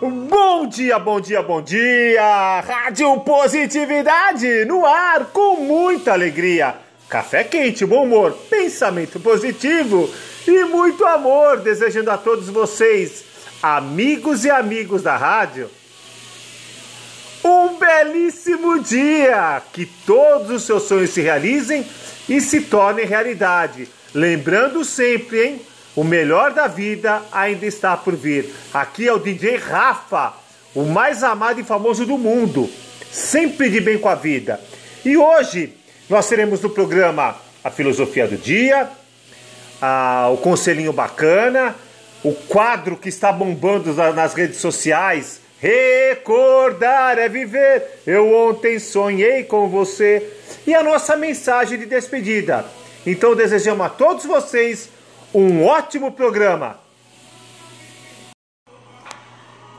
Bom dia, bom dia, bom dia! Rádio Positividade no ar com muita alegria. Café quente, bom humor, pensamento positivo e muito amor. Desejando a todos vocês, amigos e amigos da rádio, um belíssimo dia! Que todos os seus sonhos se realizem e se tornem realidade. Lembrando sempre, hein? O melhor da vida ainda está por vir. Aqui é o DJ Rafa, o mais amado e famoso do mundo, sempre de bem com a vida. E hoje nós teremos no programa a filosofia do dia, a, o conselhinho bacana, o quadro que está bombando nas redes sociais. Recordar é viver. Eu ontem sonhei com você. E a nossa mensagem de despedida. Então desejamos a todos vocês um ótimo programa.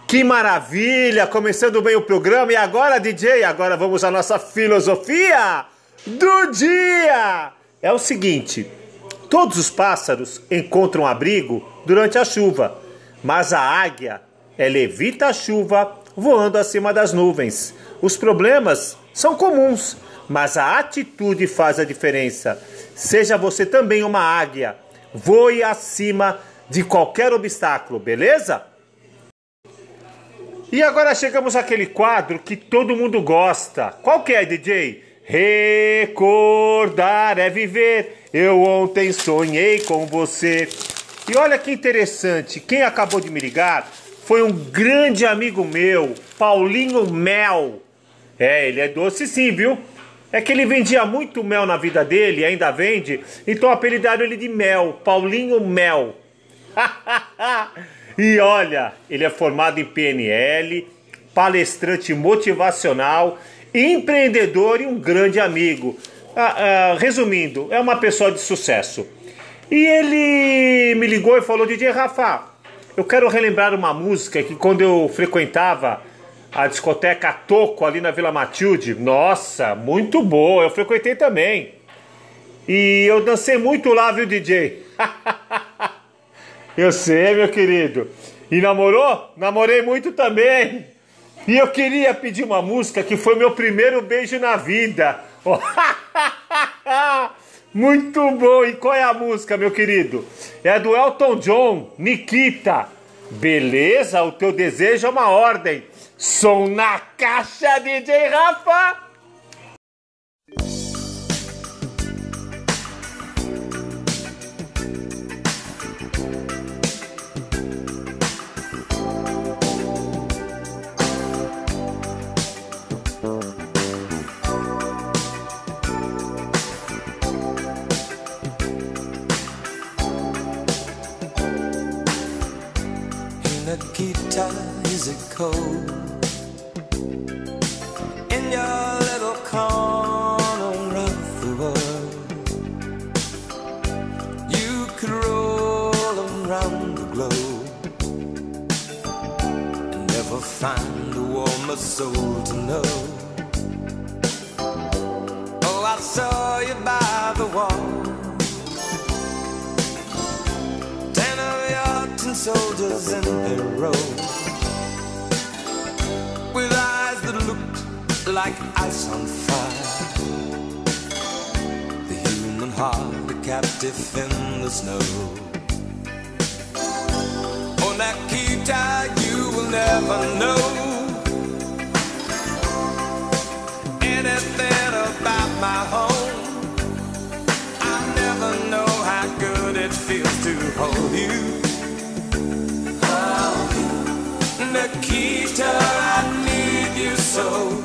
Que maravilha! Começando bem o programa e agora, DJ, agora vamos à nossa filosofia do dia. É o seguinte: todos os pássaros encontram abrigo durante a chuva, mas a águia ela evita a chuva voando acima das nuvens. Os problemas são comuns, mas a atitude faz a diferença. Seja você também uma águia Voe acima de qualquer obstáculo, beleza? E agora chegamos àquele quadro que todo mundo gosta. Qual que é, DJ? Recordar é viver. Eu ontem sonhei com você. E olha que interessante, quem acabou de me ligar foi um grande amigo meu, Paulinho Mel. É, ele é doce sim, viu? É que ele vendia muito mel na vida dele, ainda vende, então apelidaram ele de Mel, Paulinho Mel. e olha, ele é formado em PNL, palestrante motivacional, empreendedor e um grande amigo. Ah, ah, resumindo, é uma pessoa de sucesso. E ele me ligou e falou: DJ Rafa, eu quero relembrar uma música que quando eu frequentava a discoteca Toco ali na Vila Matilde. Nossa, muito boa, eu frequentei também. E eu dancei muito lá, viu, DJ? eu sei, meu querido. E namorou? Namorei muito também. E eu queria pedir uma música que foi meu primeiro beijo na vida. muito bom. E qual é a música, meu querido? É do Elton John, Nikita. Beleza? O teu desejo é uma ordem. Som na caixa, DJ Rafa! Soldiers in a row. With eyes that looked like ice on fire. The human heart, a captive in the snow. Oh, Nikita, you will never know. anything about my home. I never know how good it feels to hold you. Nikita, I need you so.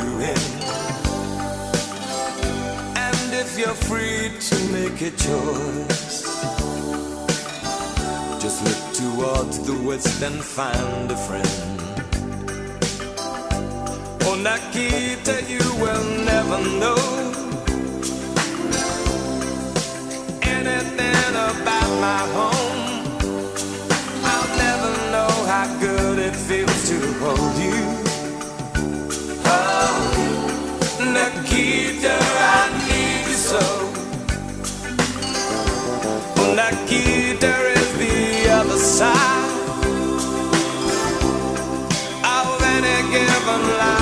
if you're free to make a choice, just look towards the west and find a friend. Oh, Nikita, you will never know anything about my home. given life.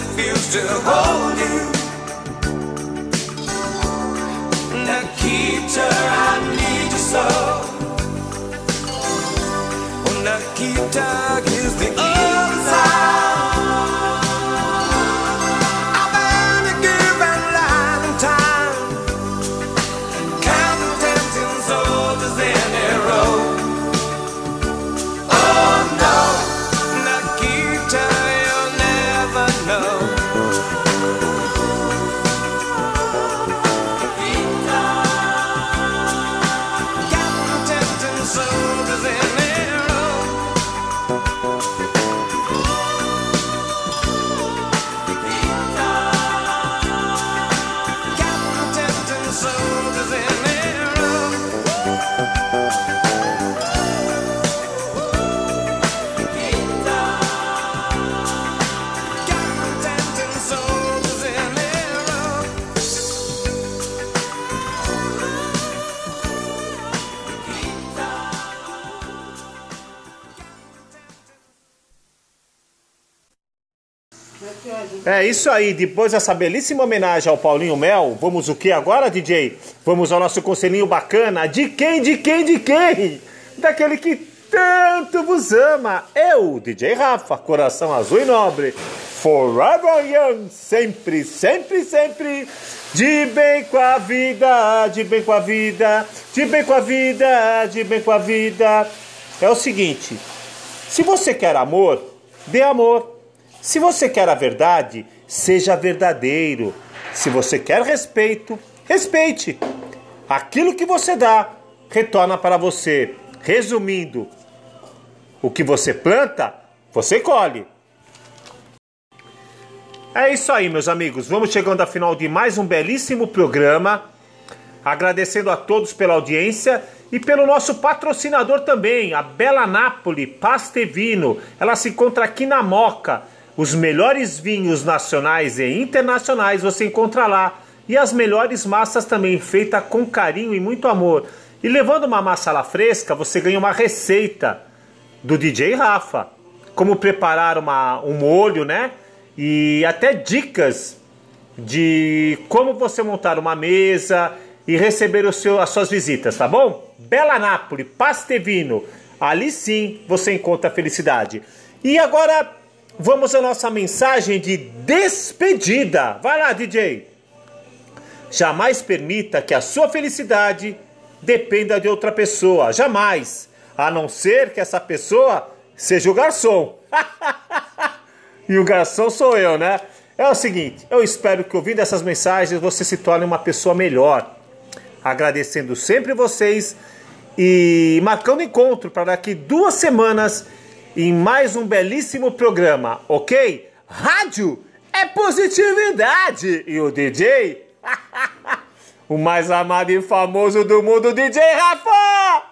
It feels to hold you. Nikita, I need É isso aí, depois dessa belíssima homenagem ao Paulinho Mel, vamos o que agora, DJ? Vamos ao nosso conselhinho bacana. De quem, de quem, de quem? Daquele que tanto vos ama. Eu, DJ Rafa, coração azul e nobre. Forever young, sempre, sempre, sempre. De bem com a vida, de bem com a vida, de bem com a vida, de bem com a vida. É o seguinte, se você quer amor, dê amor. Se você quer a verdade, seja verdadeiro. Se você quer respeito, respeite. Aquilo que você dá, retorna para você. Resumindo, o que você planta, você colhe. É isso aí, meus amigos. Vamos chegando ao final de mais um belíssimo programa. Agradecendo a todos pela audiência e pelo nosso patrocinador também, a Bela Napoli Pastevino. Ela se encontra aqui na Moca. Os melhores vinhos nacionais e internacionais você encontra lá. E as melhores massas também, feitas com carinho e muito amor. E levando uma massa lá fresca, você ganha uma receita do DJ Rafa. Como preparar uma, um molho, né? E até dicas de como você montar uma mesa e receber o seu, as suas visitas, tá bom? Bela Napoli, Pastevino, Ali sim você encontra felicidade. E agora vamos à nossa mensagem de despedida. Vai lá, DJ. Jamais permita que a sua felicidade dependa de outra pessoa. Jamais. A não ser que essa pessoa seja o garçom. e o garçom sou eu, né? É o seguinte, eu espero que ouvindo essas mensagens você se torne uma pessoa melhor. Agradecendo sempre vocês e marcando encontro para daqui duas semanas em mais um belíssimo programa, ok? Rádio é positividade e o DJ, o mais amado e famoso do mundo, DJ Rafa!